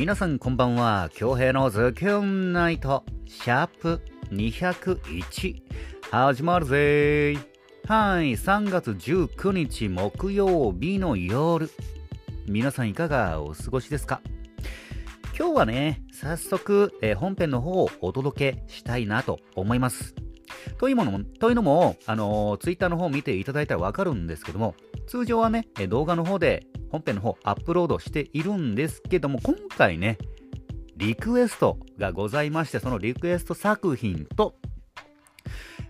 皆さんこんばんは。京平のズキュンナイト。シャープ201始まるぜ。ーはい。3月19日木曜日の夜。皆さんいかがお過ごしですか？今日はね早速、えー本編の方をお届けしたいなと思います。というものも、というのも、あのツイッター Twitter の方見ていただいたらわかるんですけども、通常はね、動画の方で本編の方アップロードしているんですけども、今回ね、リクエストがございまして、そのリクエスト作品と、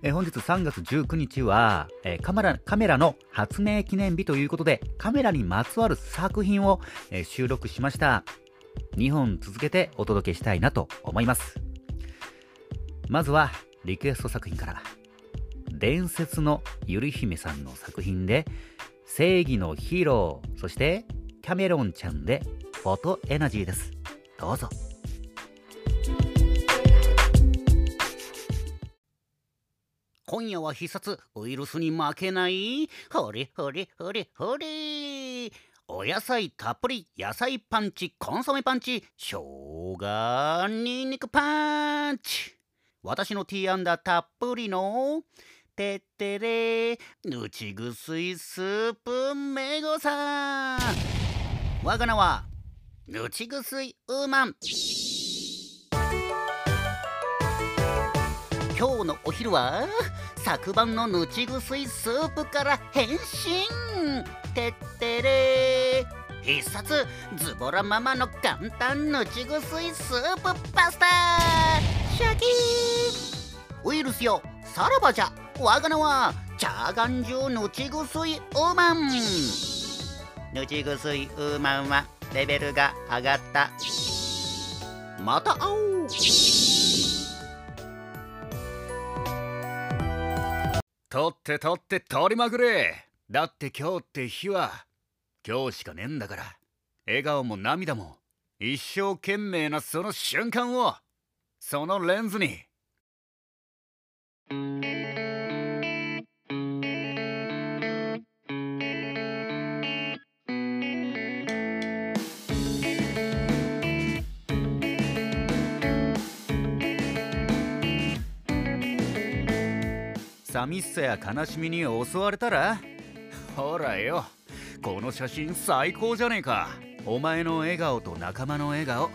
え本日3月19日は、えカメラカメラの発明記念日ということで、カメラにまつわる作品を、え収録しました。2本続けてお届けしたいなと思います。まずは、リクエスト作品から。伝説のゆり姫さんの作品で、正義のヒーロー、そしてキャメロンちゃんでフォトエナジーです。どうぞ。今夜は必殺ウイルスに負けないほれほれほれほれお野菜たっぷり野菜パンチコンソメパンチ生姜ニンニクパンチ私のティーアンダーたっぷりのてってれ。ぬちぐすいスープめごさん。我が名はぬちぐすいウーマン今日のお昼は昨晩のぬちぐすいスープから変身。てってれ。必殺ズボラママの簡単ぬちぐすいスープパスタ。シャキーウイルスよさらばじゃ。我が名はチャーガンジュぬちぐすいウーマン。ぬちぐすいウーマンはレベルが上がった。また会おう。取って取って取りまくれ。だって今日って日は今日しかねえんだから。笑顔も涙も一生懸命なその瞬間をそのレンズに。寂しさや悲しみに襲われたら？ほらよ。この写真最高じゃねえか。お前の笑顔と仲間の笑顔。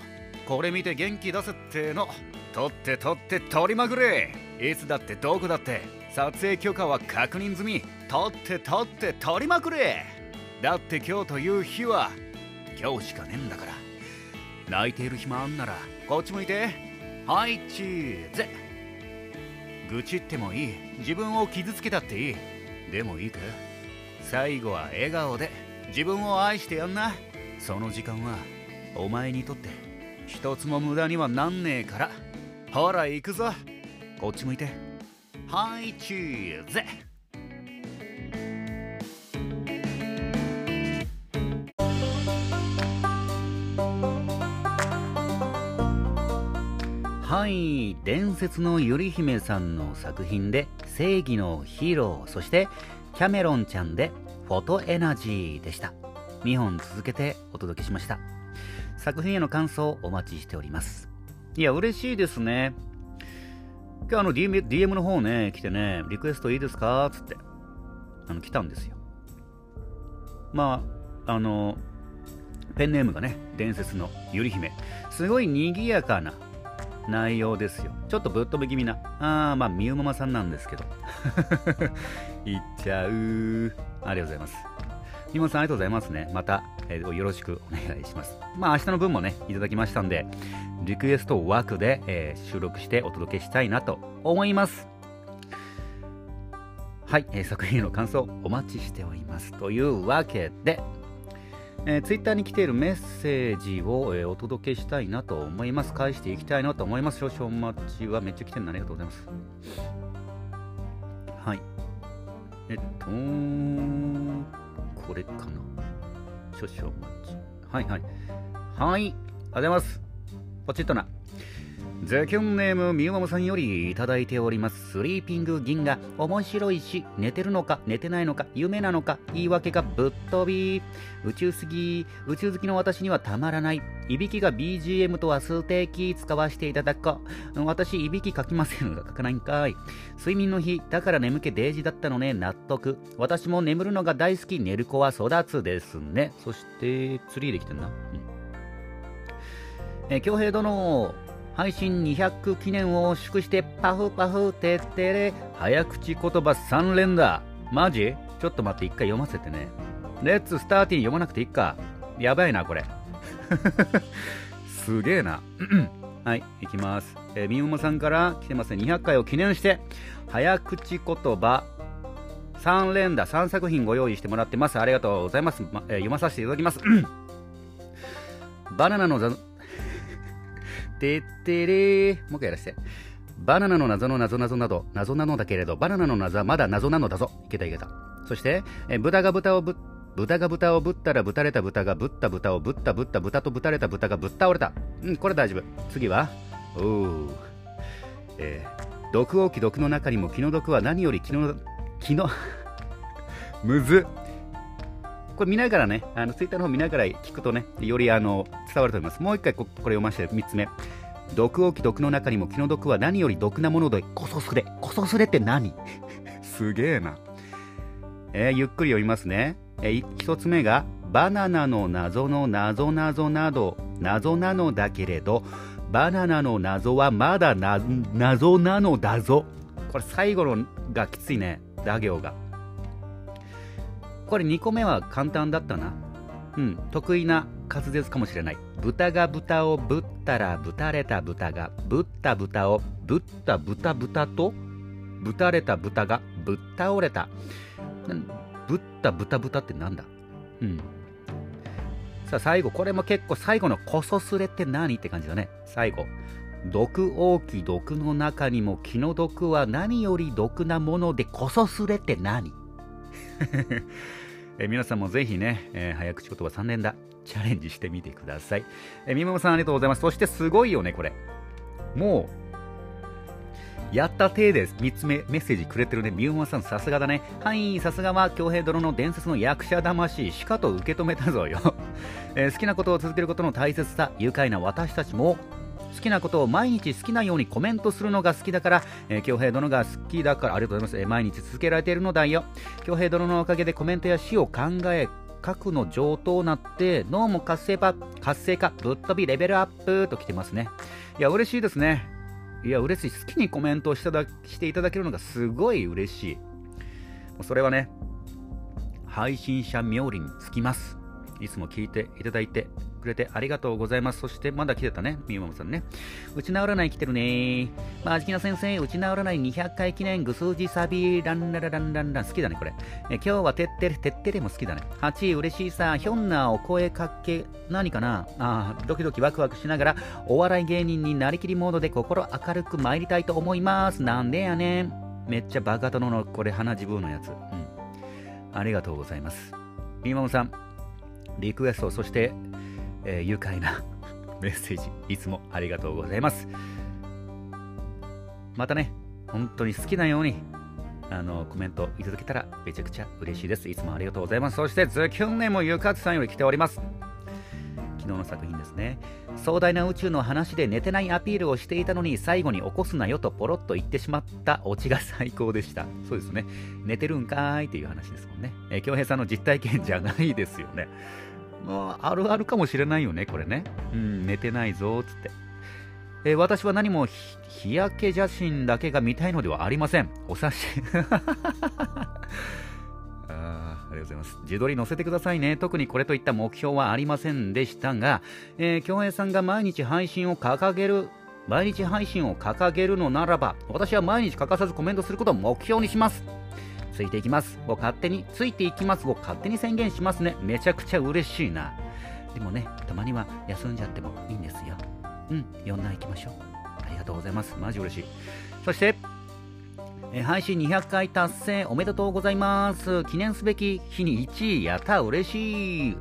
これ見て元気出せっての。撮って撮って撮りまくれ。いつだってどこだって。撮影許可は確認済み。撮って撮って撮りまくれ。だって今日という日は今日しかねえんだから。泣いている暇あんならこっち向いて。はいチーズ。愚痴ってもいい。自分を傷つけたっていい。でもいいか？最後は笑顔で。自分を愛してやんな。その時間はお前にとって一つも無駄にはなんねえから。ほら行くぞ。こっち向いて。はいチーズ。はい伝説のゆり姫さんの作品で正義のヒーローそしてキャメロンちゃんでフォトエナジーでした。2本続けてお届けしました。作品への感想お待ちしております。いや嬉しいですね。今日あの DM, DM の方ね来てねリクエストいいですか？つってあの来たんですよ。まああのペンネームがね伝説のゆり姫。すごい賑やかな内容ですよ。ちょっとぶっ飛び気味な。あー、まあ、みゆママさんなんですけど。いっちゃう。ありがとうございます。みゆさんありがとうございますね。また、えーよろしくお願いします。まあ、明日の分もね、いただきましたんで、リクエスト枠で、えー収録してお届けしたいなと思います。はい、えー作品への感想お待ちしております。というわけで、えー、ツイッターに来ているメッセージを、えーお届けしたいなと思います。返していきたいなと思います。少々お待ちはめっちゃ来てるのありがとうございます。はい。えっと、これかな。少々お待ち。はいはい。はい。ありがとうございます。ポチッとな。ズキュンネームみゆまもさんよりいただいております。スリーピング銀河。面白いし寝てるのか寝てないのか夢なのか言い訳がぶっ飛び。宇宙すぎ宇宙好きの私にはたまらない。いびきが BGM とは数的使わせていただく。私いびき書きません。が書かないんかい。睡眠の日だから眠気デージだったのね。納得。私も眠るのが大好き。寝る子は育つですね。そしてツリーできてんな、うん。え京平殿。配信200記念を祝してパフパフてってれ早口言葉3連だマジ？ちょっと待って一回読ませてね。レッツスターティン読まなくていいか。やばいなこれ。すげえな。はいいきます。え、みゆもさんから来てますね。200回を記念して早口言葉3連打3作品ご用意してもらってます。ありがとうございます、まえー、読まさせていただきます。バナナのてってれー。もう一回やらせて。バナナの謎の謎謎など、謎なのだけれど、バナナの謎はまだ謎なのだぞ。いけたいけた。そして、え豚が豚をぶ、豚が豚をぶったらぶたれた豚がぶった豚をぶったぶった豚とぶたれた豚がぶっ倒れた。うん、これ大丈夫。次は、おー。えー、毒王気毒の中にも気の毒は何より気の、気の むずこれ見ながらね、あのツイッターの方見ながら聞くとね、よりあの伝わると思います。もう一回ここれ読ませて3つ目。毒置き毒の中にも気の毒は何より毒なものでこそすれ。こそすれって何？すげえな。えー、ゆっくり読みますね。えー、1つ目が、バナナの謎の謎謎など、謎なのだけれど、バナナの謎はまだ謎なのだぞ。これ最後のがきついね、打行が。これ2個目は簡単だったな。うん、得意な滑舌かもしれない。豚が豚をぶったらぶたれた豚がぶった豚をぶった豚豚とぶたれた豚がぶっ倒れた。ぶった豚豚ってなんだ？うん。さあ最後、これも結構最後のこそすれって何？って感じだね。最後。毒大き毒の中にも気の毒は何より毒なものでこそすれって何？え皆さんもぜひね、えー、早口言葉3連打チャレンジしてみてください。えー、みももさんありがとうございます。そしてすごいよね、これ。もう、やった体で3つ目メッセージくれてるね。みももさんさすがだね。はい、さすがは京平殿の伝説の役者魂、しかと受け止めたぞよ。えー、好きなことを続けることの大切さ、愉快な私たちも好きなことを毎日好きなようにコメントするのが好きだから、えー、京平殿が好きだから、ありがとうございます。えー、毎日続けられているのだよ。京平殿のおかげでコメントや詩を考え、核の上等なって脳も活性化活性化ぶっ飛びレベルアップと来てますね。いや嬉しいですね。いや嬉しい好きにコメントをしたしていただけるのがすごい嬉しい。それはね配信者冥利につきます。いつも聞いていただいてくれてありがとうございます。そしてまだ来てたね、みゆまもさんね。うち直らない来てるね。まあ、じきな先生、うち直らない200回記念、ぐ数字サビ、ランララランランラン、好きだね、これ。え今日はてってれ、てってれも好きだね。8位、嬉しいさ、ひょんなお声かけ、何かな？あドキドキワクワクしながら、お笑い芸人になりきりモードで心明るく参りたいと思います。なんでやねん。めっちゃバカ殿のこれ鼻自分のやつ。うん。ありがとうございます。みまもさん、リクエスト、そしてえー、愉快な メッセージ、いつもありがとうございます。またね、本当に好きなように、あの、コメントいただけたらめちゃくちゃ嬉しいです。いつもありがとうございます。そして、ズキュンネもゆかつさんより来ております。昨日の作品ですね。壮大な宇宙の話で寝てないアピールをしていたのに最後に起こすなよとポロッと言ってしまったオチが最高でした。そうですね。寝てるんかーいっていう話ですもんね。えー、京平さんの実体験じゃないですよね。まあ、あるあるかもしれないよね、これね。うん、寝てないぞ、つって。えー、私は何も日焼け写真だけが見たいのではありません。お察し。ありがとうございます。自撮り載せてくださいね。特にこれといった目標はありませんでしたが、えー、京平さんが毎日配信を掲げる、毎日配信を掲げるのならば、私は毎日欠かさずコメントすることを目標にします。ついていきます。を勝手についていきます。を勝手に宣言しますね。めちゃくちゃ嬉しいな。でもねたまには休んじゃってもいいんですよ。うん4段行きましょう。ありがとうございます。マジ嬉しい。そしてえ配信200回達成おめでとうございます。記念すべき日に1位やった嬉しい。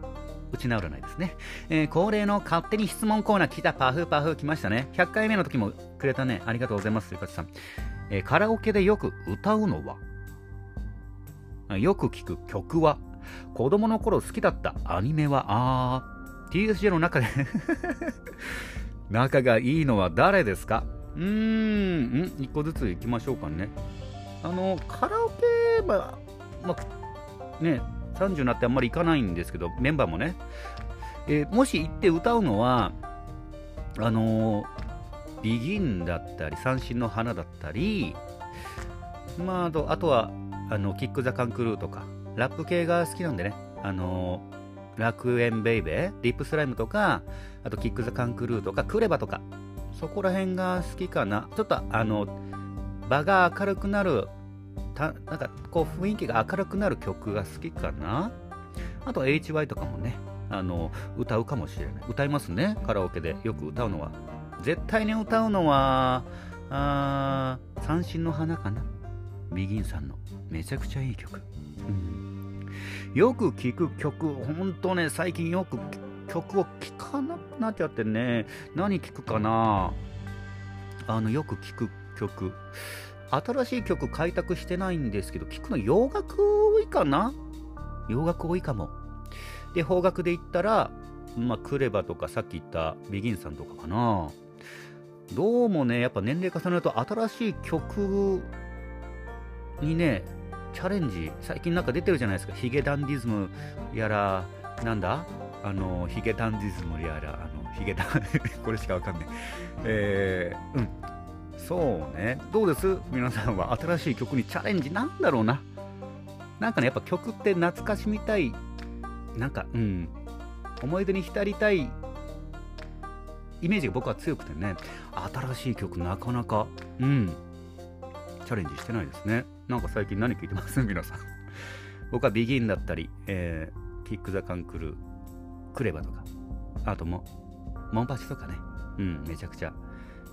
うちないですね。えー、恒例の勝手に質問コーナー来たパフパフ来ましたね。100回目の時もくれたね。ありがとうございます、ゆかちさん。えー、カラオケでよく歌うのは？よく聞く曲は子供の頃好きだったアニメはあー TSJ の中で 仲がいいのは誰ですか？うーん、ん一個ずつ行きましょうかね。あの、カラオケは、まあ、ね、30になってあんまり行かないんですけど、メンバーもね、えー、もし行って歌うのは、あのー、 BEGIN だったり、三線の花だったり、まあ、あとあとは、あの、 KICK THE CAN CREW とか、ラップ系が好きなんでね、あの、楽園ベイベー、 RIP SLYME とか、あと KICK THE CAN CREW とか、 KREVA とか、そこら辺が好きかな。ちょっとあの、場が明るくなるたなんかこう雰囲気が明るくなる曲が好きかな。あと HY とかもねあの歌うかもしれない。歌いますねカラオケで。よく歌うのは。絶対に歌うのはあ三振の花かな。ビギンさんのめちゃくちゃいい曲、うん、よく聴く曲ほんとね最近よく曲を聴かなくなっちゃってね。何聴くかな？あのよく聴く曲。新しい曲開拓してないんですけど、聞くの洋楽多いかな？洋楽多いかも。で、邦楽で言ったら、まあ、クレバとかさっき言ったビギンさんとかかな。どうもね、やっぱ年齢重ねると新しい曲にね、チャレンジ、最近なんか出てるじゃないですか。ヒゲダンディズムやら、なんだ？あの、ヒゲダンディズムやら、あの、ヒゲダン これしかわかんない。えー、うん。そうね。どうです？皆さんは新しい曲にチャレンジなんだろうな。なんかね、やっぱ曲って懐かしみたい。なんか、うん。思い出に浸りたいイメージが僕は強くてね、新しい曲なかなか、うん。チャレンジしてないですね。なんか最近何聴いてます？皆さん。僕はビギンだったり、えー、キック・ザ・カンクル、クレバとか、あとも、モンパチとかね、うん、めちゃくちゃ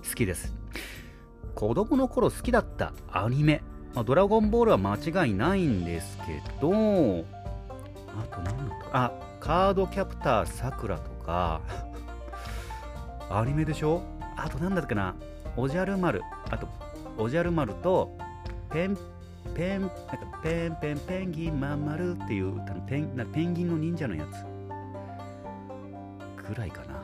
好きです。子供の頃好きだったアニメ、まあ、ドラゴンボールは間違いないんですけど、あと何だったあ、カードキャプターさくらとか、アニメでしょ？あと何だったかな？おじゃる丸、あと、おじゃる丸と、ペン、ペン、なんかペンペンペンギンまんまるっていうペンなペンギンの忍者のやつ。ぐらいかな。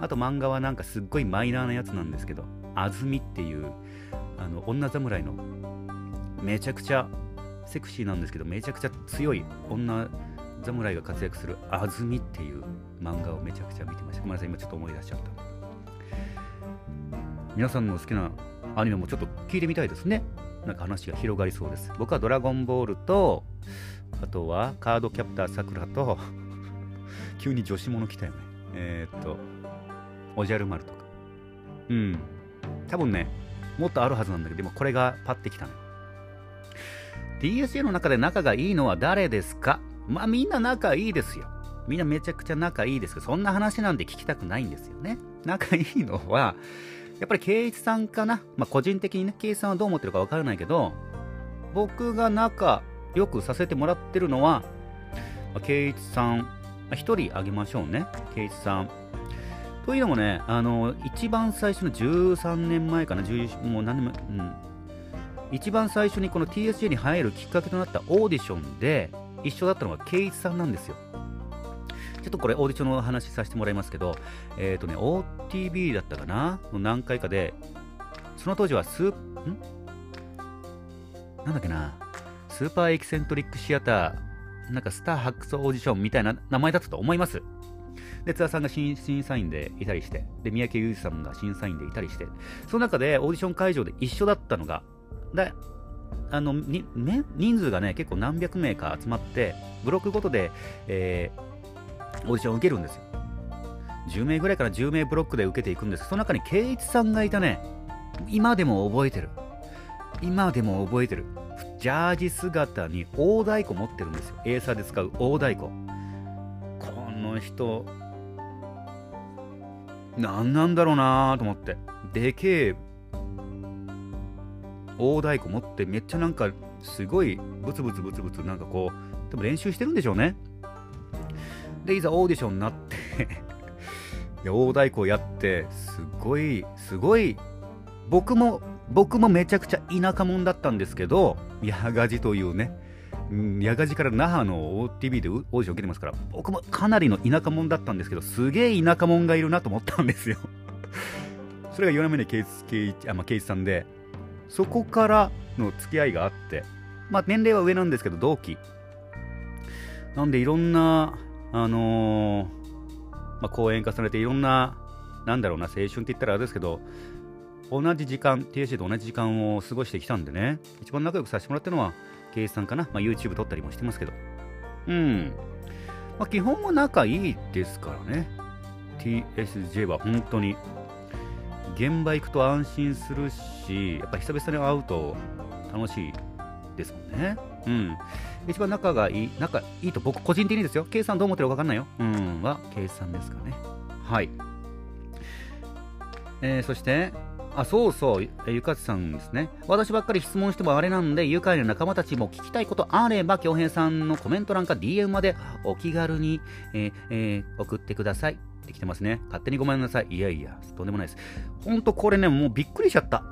あと漫画はなんかすっごいマイナーなやつなんですけど、安住っていうあの女侍のめちゃくちゃセクシーなんですけどめちゃくちゃ強い女侍が活躍する安住っていう漫画をめちゃくちゃ見てました。ごめんなさい今ちょっと思い出しちゃった。皆さんの好きなアニメもちょっと聞いてみたいですね。なんか話が広がりそうです僕はドラゴンボールとあとはカードキャプターさくらと 急に女子物来たよねえー、っとおじゃる丸とかうん多分ね、もっとあるはずなんだけど、でもこれがパッてきたの。DSJ の中で仲がいいのは誰ですか？まあみんな仲いいですよ。みんなめちゃくちゃ仲いいですけど、そんな話なんで聞きたくないんですよね。仲いいのは、やっぱり圭一さんかな？まあ個人的にね、圭一さんはどう思ってるかわからないけど、僕が仲良くさせてもらってるのは、圭一さん、一人あげましょうね。圭一さん。というのもね、あの、一番最初の13年前かな、もう何年も、うん。一番最初にこの TSJ に入るきっかけとなったオーディションで一緒だったのが圭一さんなんですよ。ちょっとこれオーディションの話させてもらいますけど、えっ、ー、とね、OTB だったかな？の何回かで、その当時はスー、ん？なんだっけな？スーパーエキセントリックシアター、なんかスター発掘オーディションみたいな名前だったと思います。で、津田さんが審査員でいたりして、で、三宅裕司さんが審査員でいたりして、その中でオーディション会場で一緒だったのが、で、あの、に、ね、人数がね、結構何百名か集まって、ブロックごとで、えー、オーディションを受けるんですよ。10名ぐらいから10名ブロックで受けていくんですその中に圭一さんがいたね。今でも覚えてる。今でも覚えてる。ジャージ姿に大太鼓持ってるんですよ。エーサーで使う大太鼓。この人、何なんだろうなと思って。でけえ、大太鼓持ってめっちゃなんかすごいブツブツブツブツなんかこう、多分練習してるんでしょうね。で、いざオーディションになって で大太鼓やって、すごい、すごい、僕も、僕もめちゃくちゃ田舎者だったんですけど、ヤガジというね、ヤガジから那覇の OTV でオーディション受けてますから、僕もかなりの田舎者だったんですけど、すげえ田舎者がいるなと思ったんですよ それが4年目で圭一あ、まあ、圭一さんで、そこからの付き合いがあって、まあ、年齢は上なんですけど、同期。なんで、いろんな、あのー、まあ、講演化されて、いろんな、なんだろうな、青春って言ったらあれですけど、同じ時間、TSC と同じ時間を過ごしてきたんでね、一番仲良くさせてもらったのは、圭一さんかな。まあ、YouTube 撮ったりもしてますけど。うん。まあ、基本は仲いいですからね。TSJ は本当に。現場行くと安心するし、やっぱ久々に会うと楽しいですもんね。うん。一番仲がいい、仲いいと僕個人的にですよ。K さんどう思ってるか分かんないよ。うん。は K さんですかね。はい。えー、そして、あ、そうそう、ゆかつさんですね。私ばっかり質問してもあれなんで、愉快な仲間たちも聞きたいことあれば、京平さんのコメント欄か DM までお気軽に、えーえー、送ってください。ってきてますね。勝手にごめんなさい。いやいや、とんでもないです。ほんとこれね、もうびっくりしちゃった。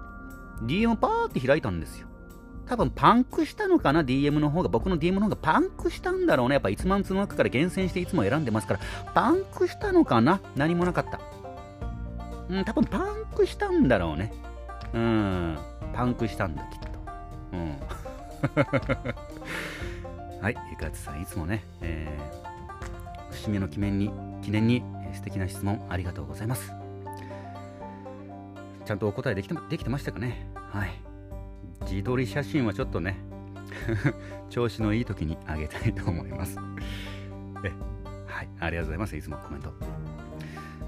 DM パーって開いたんですよ。多分パンクしたのかな ?DM の方が、僕の DM の方がパンクしたんだろうね。やっぱ1万通の中から厳選していつも選んでますから、パンクしたのかな？何もなかった。うん、多分パンクしたんだろうね。うん、パンクしたんだ、きっと。うん。はい、ゆかつさん、いつもね、えー、節目の記念に、記念に、えー、素敵な質問ありがとうございます。ちゃんとお答えできできてましたかね？はい。自撮り写真はちょっとね、調子のいい時にあげたいと思います。え、はい、ありがとうございます。いつもコメント。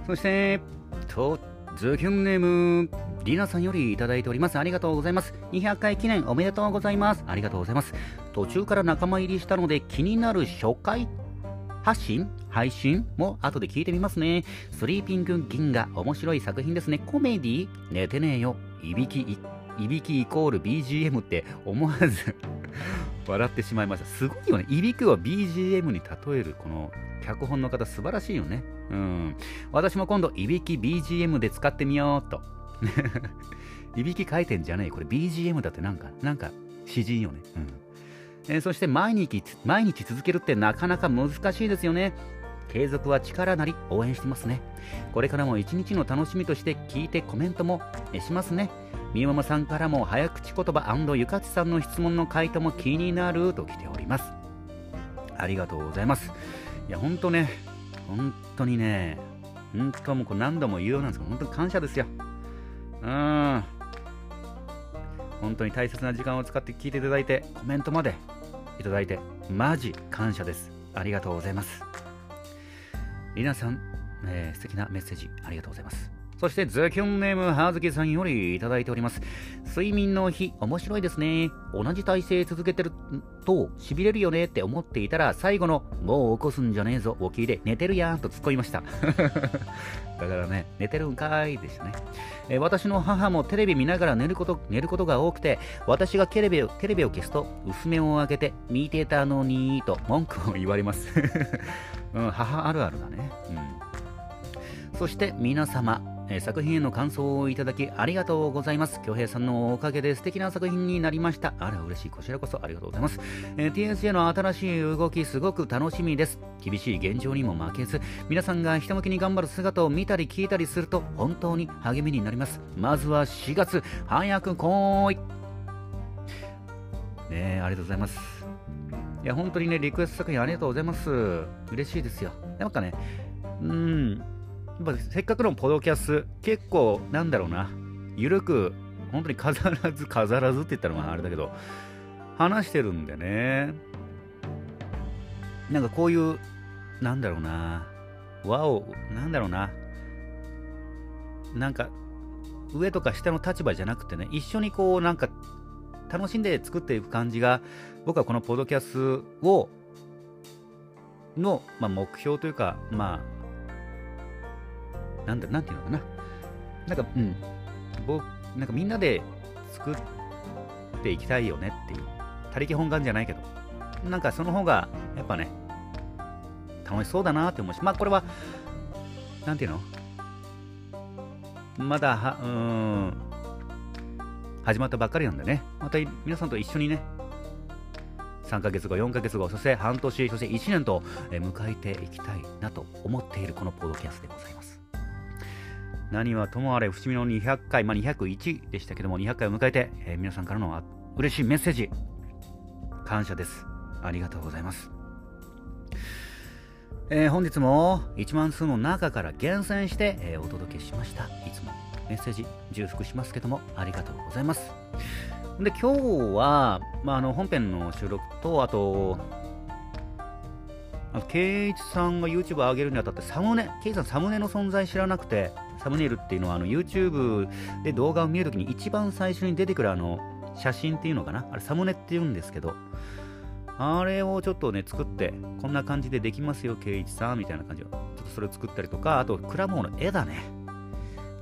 そして、と、ズキュンネーム、リナさんよりいただいております。ありがとうございます。200回記念おめでとうございます。ありがとうございます。途中から仲間入りしたので気になる初回発信配信も後で聞いてみますね。スリーピング銀河、面白い作品ですね。コメディ寝てねえよ。いびき、いびきイコール BGM って思わず 笑ってしまいました。すごいよね。いびきを BGM に例えるこの脚本の方素晴らしいよね。うん。私も今度、いびき BGM で使ってみようと。いびき回転じゃねえ。これ BGM だってなんか、なんか詩人よね。うん。えー、そして毎日、毎日続けるってなかなか難しいですよね。継続は力なり応援してますね。これからも一日の楽しみとして聞いてコメントもしますね。みママさんからも早口言葉ゆかつさんの質問の回答も気になると来ております。ありがとうございます。いや、ほんとね、本当にね、本当もうこれ何度も言うようなんですけど、本当に感謝ですよ。うん。本当に大切な時間を使って聞いていただいて、コメントまでいただいて、マジ感謝です。ありがとうございます。皆さん、えー、素敵なメッセージありがとうございます。そして、ズキュンネームはずきさんよりいただいております。睡眠の日、面白いですね。同じ体勢続けてると、痺れるよねって思っていたら、最後の、もう起こすんじゃねえぞ、を聞いて、寝てるやんと突っ込みました。だからね、寝てるんかいでしたね。え、私の母もテレビ見ながら寝ること、寝ることが多くて、私がテレビをテレビを消すと、薄めを開けて、見てたのにと文句を言われます。うん、母あるあるだね。うん。そして皆様、え、作品への感想をいただきありがとうございます。京平さんのおかげで素敵な作品になりました。あら、嬉しい。こちらこそありがとうございます。えー、TSJ の新しい動き、すごく楽しみです。厳しい現状にも負けず、皆さんがひたむきに頑張る姿を見たり聞いたりすると、本当に励みになります。まずは4月、早く来い。ねありがとうございます。いや、本当にね、リクエスト作品ありがとうございます。嬉しいですよ。なんかね、うん、ぱせっかくのポドキャス、結構、なんだろうな、ゆるく、本当に飾らず、飾らずって言ったらまああれだけど、話してるんでね、なんかこういう、なんだろうな、和を、なんだろうな、なんか、上とか下の立場じゃなくてね、一緒にこう、なんか、楽しんで作っていく感じが、僕はこのポドキャスを、の、まあ、目標というか、まあ、なんだ、なんていうのかな。なんか、うん、僕、なんかみんなで作っていきたいよねっていう、他力本願じゃないけど、なんかその方が、やっぱね、楽しそうだなって思うし、まあこれは、なんていうの？まだは、うーん、始まったばっかりなんでね、また皆さんと一緒にね、3ヶ月後、4ヶ月後、そして半年、そして1年と迎えていきたいなと思っているこのポッドキャストでございます。何はともあれ、節目の200回、まあ、201でしたけども、200回を迎えて、えー、皆さんからの嬉しいメッセージ、感謝です。ありがとうございます。えー、本日も1万数の中から厳選して、えー、お届けしました。いつもメッセージ重複しますけども、ありがとうございます。で、今日は、まあ、あの本編の収録と、あと、あの、ケイチさんが YouTube 上げるにあたってサムネ、ケイチさんサムネの存在知らなくて、サムネイルっていうのはあの YouTube で動画を見るときに一番最初に出てくるあの写真っていうのかな？あれサムネって言うんですけど、あれをちょっとね、作って、こんな感じでできますよ、ケイチさんみたいな感じを。ちょっとそれを作ったりとか、あと、クラモーの絵だね。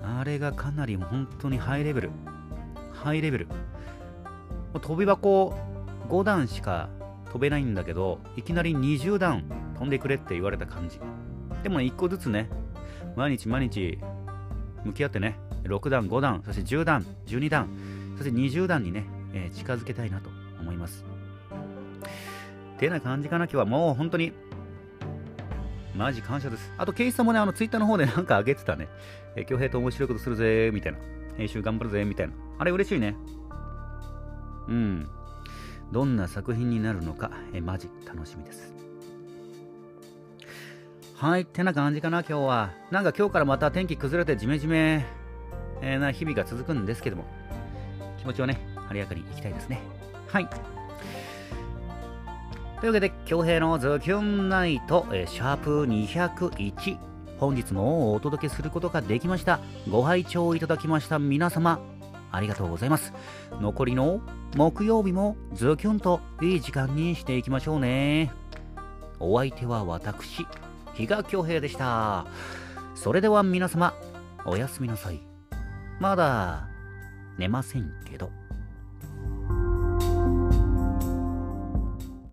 あれがかなり本当にハイレベル。ハイレベル。飛び箱5段しか飛べないんだけど、いきなり20段飛んでくれって言われた感じ。でもね、1個ずつね、毎日毎日向き合ってね、6段、5段、そして10段、12段、そして20段にね、えー、近づけたいなと思います。ってな感じかな、今日はもう本当に、マジ感謝です。あと、ケイスさんもね、あの、ツイッターの方で なんか上げてたね。えー、京平と面白いことするぜ、みたいな。編集頑張るぜ、みたいな。あれ嬉しいね。うん。どんな作品になるのか、えマジ楽しみです。はい、ってな感じかな、今日は。なんか今日からまた天気崩れてジメジメ、えー、な日々が続くんですけども、気持ちをね、晴れやかにいきたいですね。はい。というわけで、京平のズキュンナイト、えー、シャープ201、本日もお届けすることができました。ご拝聴いただきました皆様、ありがとうございます。残りの木曜日もズキュンといい時間にしていきましょうね。お相手は私、比嘉恭平でした。それでは皆様、おやすみなさい。まだ寝ませんけど。